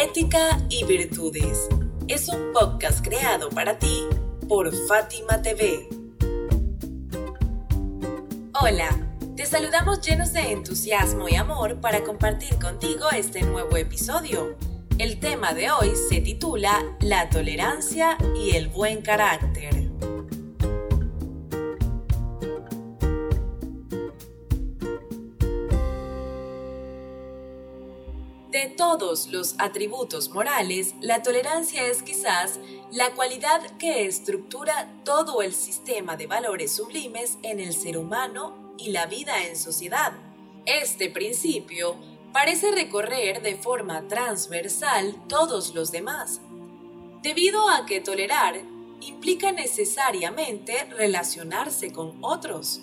Ética y Virtudes es un podcast creado para ti por Fátima TV. Hola, te saludamos llenos de entusiasmo y amor para compartir contigo este nuevo episodio. El tema de hoy se titula La tolerancia y el buen carácter. De todos los atributos morales, la tolerancia es quizás la cualidad que estructura todo el sistema de valores sublimes en el ser humano y la vida en sociedad. Este principio parece recorrer de forma transversal todos los demás, debido a que tolerar implica necesariamente relacionarse con otros.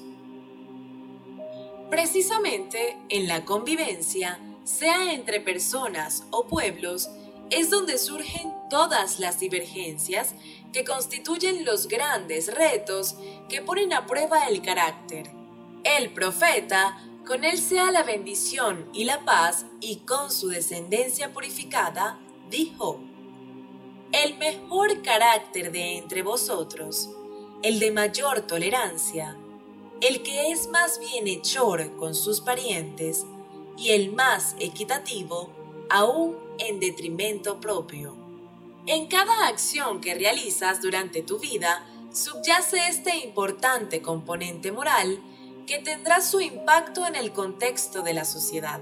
Precisamente en la convivencia, sea entre personas o pueblos, es donde surgen todas las divergencias que constituyen los grandes retos que ponen a prueba el carácter. El profeta, con él sea la bendición y la paz, y con su descendencia purificada, dijo, El mejor carácter de entre vosotros, el de mayor tolerancia, el que es más bienhechor con sus parientes, y el más equitativo, aún en detrimento propio. En cada acción que realizas durante tu vida subyace este importante componente moral que tendrá su impacto en el contexto de la sociedad.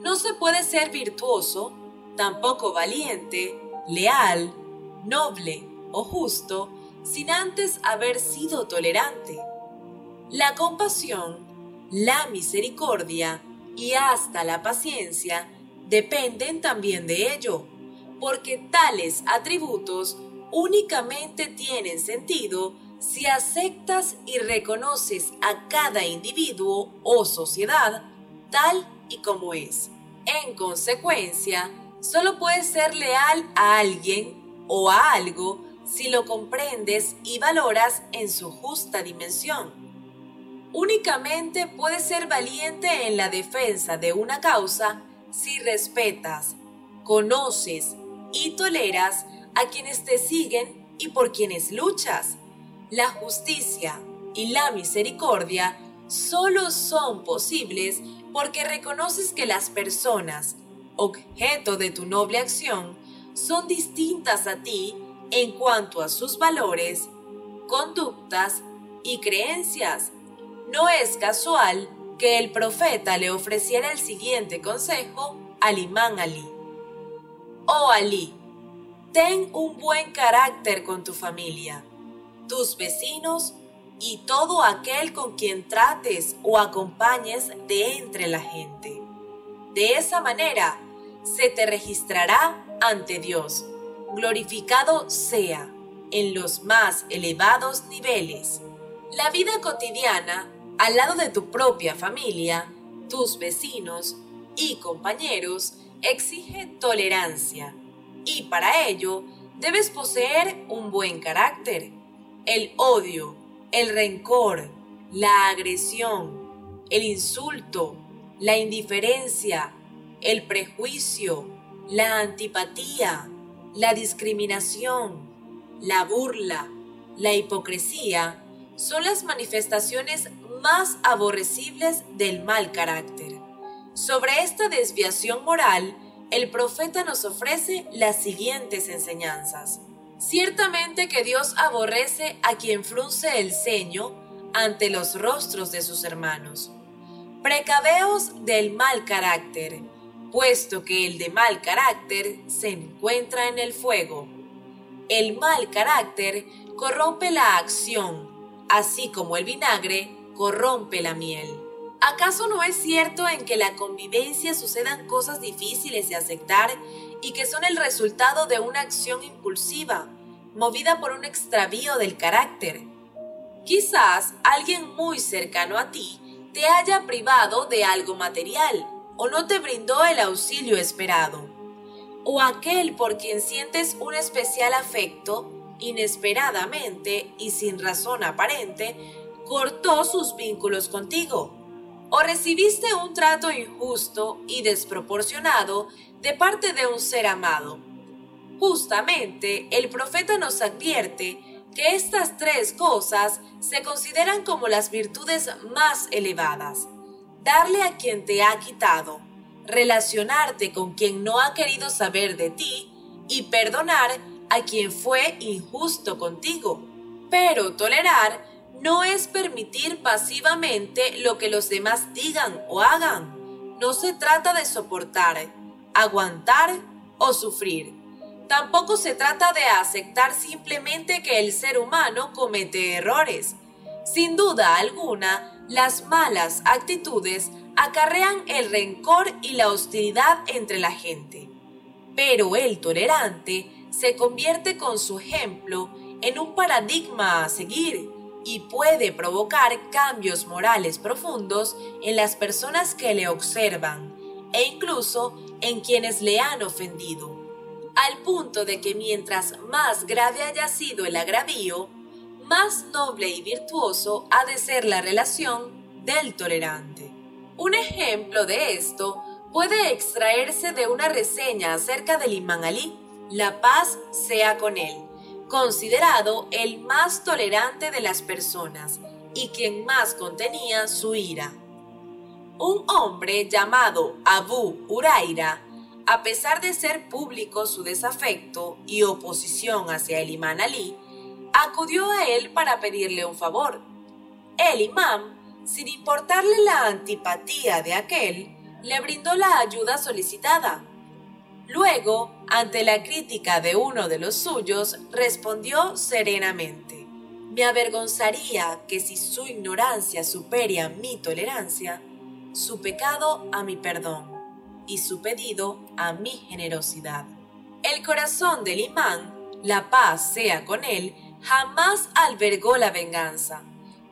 No se puede ser virtuoso, tampoco valiente, leal, noble o justo sin antes haber sido tolerante. La compasión, la misericordia y hasta la paciencia dependen también de ello, porque tales atributos únicamente tienen sentido si aceptas y reconoces a cada individuo o sociedad tal y como es. En consecuencia, solo puedes ser leal a alguien o a algo si lo comprendes y valoras en su justa dimensión únicamente puedes ser valiente en la defensa de una causa si respetas, conoces y toleras a quienes te siguen y por quienes luchas. La justicia y la misericordia solo son posibles porque reconoces que las personas, objeto de tu noble acción, son distintas a ti en cuanto a sus valores, conductas y creencias no es casual que el profeta le ofreciera el siguiente consejo al imán Ali. Oh Ali, ten un buen carácter con tu familia, tus vecinos y todo aquel con quien trates o acompañes de entre la gente. De esa manera se te registrará ante Dios. Glorificado sea en los más elevados niveles. La vida cotidiana al lado de tu propia familia, tus vecinos y compañeros, exige tolerancia. Y para ello, debes poseer un buen carácter. El odio, el rencor, la agresión, el insulto, la indiferencia, el prejuicio, la antipatía, la discriminación, la burla, la hipocresía, son las manifestaciones más aborrecibles del mal carácter. Sobre esta desviación moral, el profeta nos ofrece las siguientes enseñanzas. Ciertamente que Dios aborrece a quien frunce el ceño ante los rostros de sus hermanos. Precaveos del mal carácter, puesto que el de mal carácter se encuentra en el fuego. El mal carácter corrompe la acción, así como el vinagre corrompe la miel. ¿Acaso no es cierto en que la convivencia sucedan cosas difíciles de aceptar y que son el resultado de una acción impulsiva, movida por un extravío del carácter? Quizás alguien muy cercano a ti te haya privado de algo material o no te brindó el auxilio esperado. O aquel por quien sientes un especial afecto, inesperadamente y sin razón aparente, cortó sus vínculos contigo o recibiste un trato injusto y desproporcionado de parte de un ser amado. Justamente el profeta nos advierte que estas tres cosas se consideran como las virtudes más elevadas. Darle a quien te ha quitado, relacionarte con quien no ha querido saber de ti y perdonar a quien fue injusto contigo. Pero tolerar no es permitir pasivamente lo que los demás digan o hagan. No se trata de soportar, aguantar o sufrir. Tampoco se trata de aceptar simplemente que el ser humano comete errores. Sin duda alguna, las malas actitudes acarrean el rencor y la hostilidad entre la gente. Pero el tolerante se convierte con su ejemplo en un paradigma a seguir y puede provocar cambios morales profundos en las personas que le observan e incluso en quienes le han ofendido, al punto de que mientras más grave haya sido el agravio, más noble y virtuoso ha de ser la relación del tolerante. Un ejemplo de esto puede extraerse de una reseña acerca del imán Ali, la paz sea con él, considerado el más tolerante de las personas y quien más contenía su ira. Un hombre llamado Abu Uraira, a pesar de ser público su desafecto y oposición hacia el imán Ali, acudió a él para pedirle un favor. El imán, sin importarle la antipatía de aquel, le brindó la ayuda solicitada Luego, ante la crítica de uno de los suyos, respondió serenamente, me avergonzaría que si su ignorancia supera mi tolerancia, su pecado a mi perdón y su pedido a mi generosidad. El corazón del imán, la paz sea con él, jamás albergó la venganza.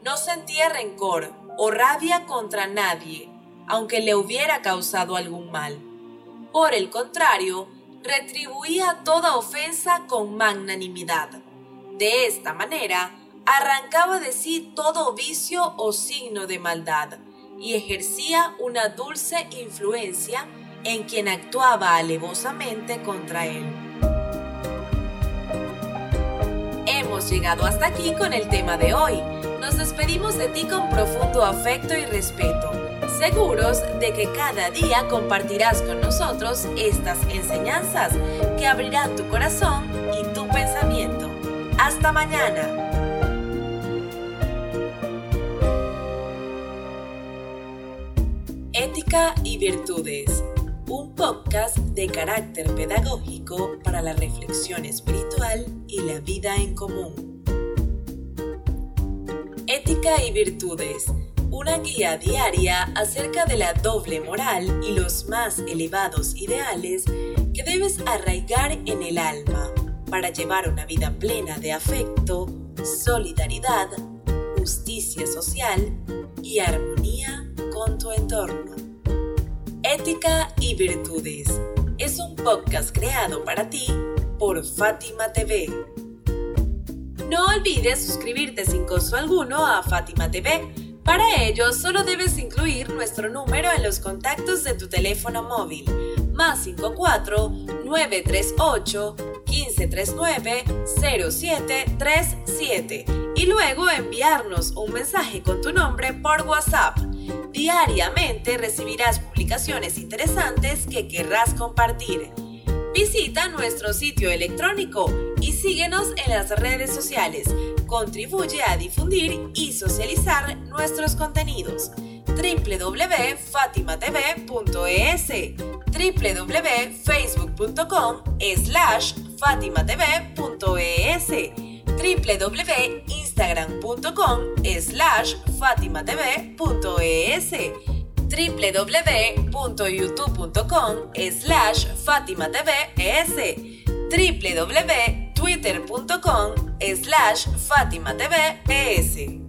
No sentía rencor o rabia contra nadie, aunque le hubiera causado algún mal por el contrario, retribuía toda ofensa con magnanimidad. De esta manera, arrancaba de sí todo vicio o signo de maldad y ejercía una dulce influencia en quien actuaba alevosamente contra él. Hemos llegado hasta aquí con el tema de hoy. Nos despedimos de ti con profundo afecto y respeto seguros de que cada día compartirás con nosotros estas enseñanzas que abrirán tu corazón y tu pensamiento. Hasta mañana. Ética y Virtudes, un podcast de carácter pedagógico para la reflexión espiritual y la vida en común. Ética y Virtudes una guía diaria acerca de la doble moral y los más elevados ideales que debes arraigar en el alma para llevar una vida plena de afecto, solidaridad, justicia social y armonía con tu entorno. Ética y Virtudes es un podcast creado para ti por Fátima TV. No olvides suscribirte sin costo alguno a Fátima TV para ello, solo debes incluir nuestro número en los contactos de tu teléfono móvil, más 54 938 1539 0737 y luego enviarnos un mensaje con tu nombre por WhatsApp. Diariamente recibirás publicaciones interesantes que querrás compartir. Visita nuestro sitio electrónico y síguenos en las redes sociales. Contribuye a difundir y socializar nuestros contenidos. www.fatimatv.es www.facebook.com slash fatimatv.es www.instagram.com slash fatimatv.es www.youtube.com slash fatimatvs www.twitter.com slash fatimatvs